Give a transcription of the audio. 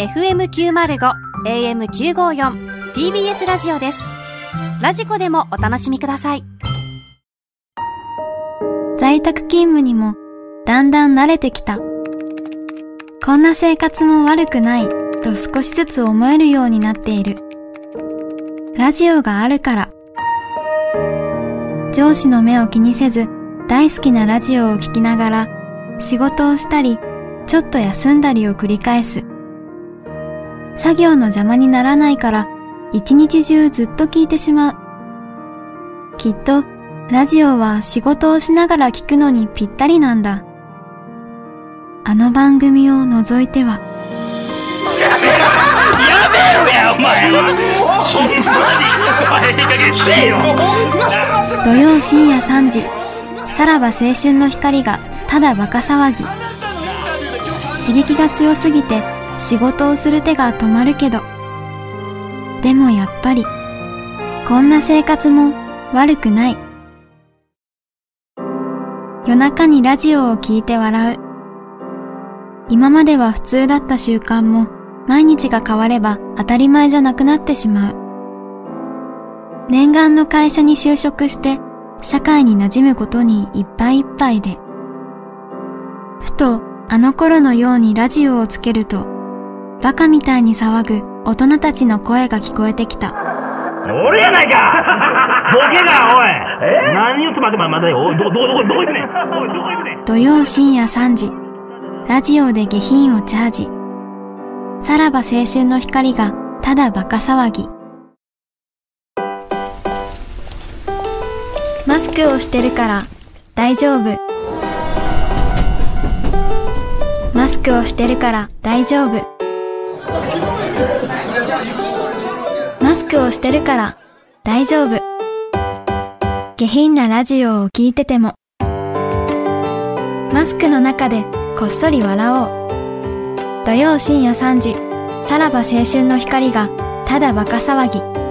FM905 AM954 TBS ラジオです。ラジコでもお楽しみください。在宅勤務にもだんだん慣れてきた。こんな生活も悪くないと少しずつ思えるようになっている。ラジオがあるから。上司の目を気にせず大好きなラジオを聴きながら仕事をしたりちょっと休んだりを繰り返す。作業の邪魔にならないから一日中ずっと聞いてしまう。きっとラジオは仕事をしながら聞くのにぴったりなんだ。あの番組を除いては。やめろやお前は。ほんまにお前いい加減せえよ。土曜深夜3時さらば青春の光がただバカ騒ぎ。刺激が強すぎて仕事をする手が止まるけど。でもやっぱりこんな生活も悪くない。夜中にラジオを聞いて笑う。今までは普通だった習慣も毎日が変われば当たり前じゃなくなってしまう。念願の会社に就職して社会に馴染むことにいっぱいいっぱいで。ふとあの頃のようにラジオをつけるとバカみたいに騒ぐ大人たちの声が聞こえてきた。俺やないか！ボケがおい！何言って待て待て待ておいどどどこどこ行くねんおいどこ行くねん？土曜深夜3時。ラジオで下品をチャージ。さらば青春の光がただバカ騒ぎ。マスクをしてるから大丈夫。マスクをしてるから大丈夫マスクをしてるから大丈夫。下品なラジオを聞いてても。マスクの中でこっそり笑おう。土曜深夜3時さらば青春の光がただバカ騒ぎ。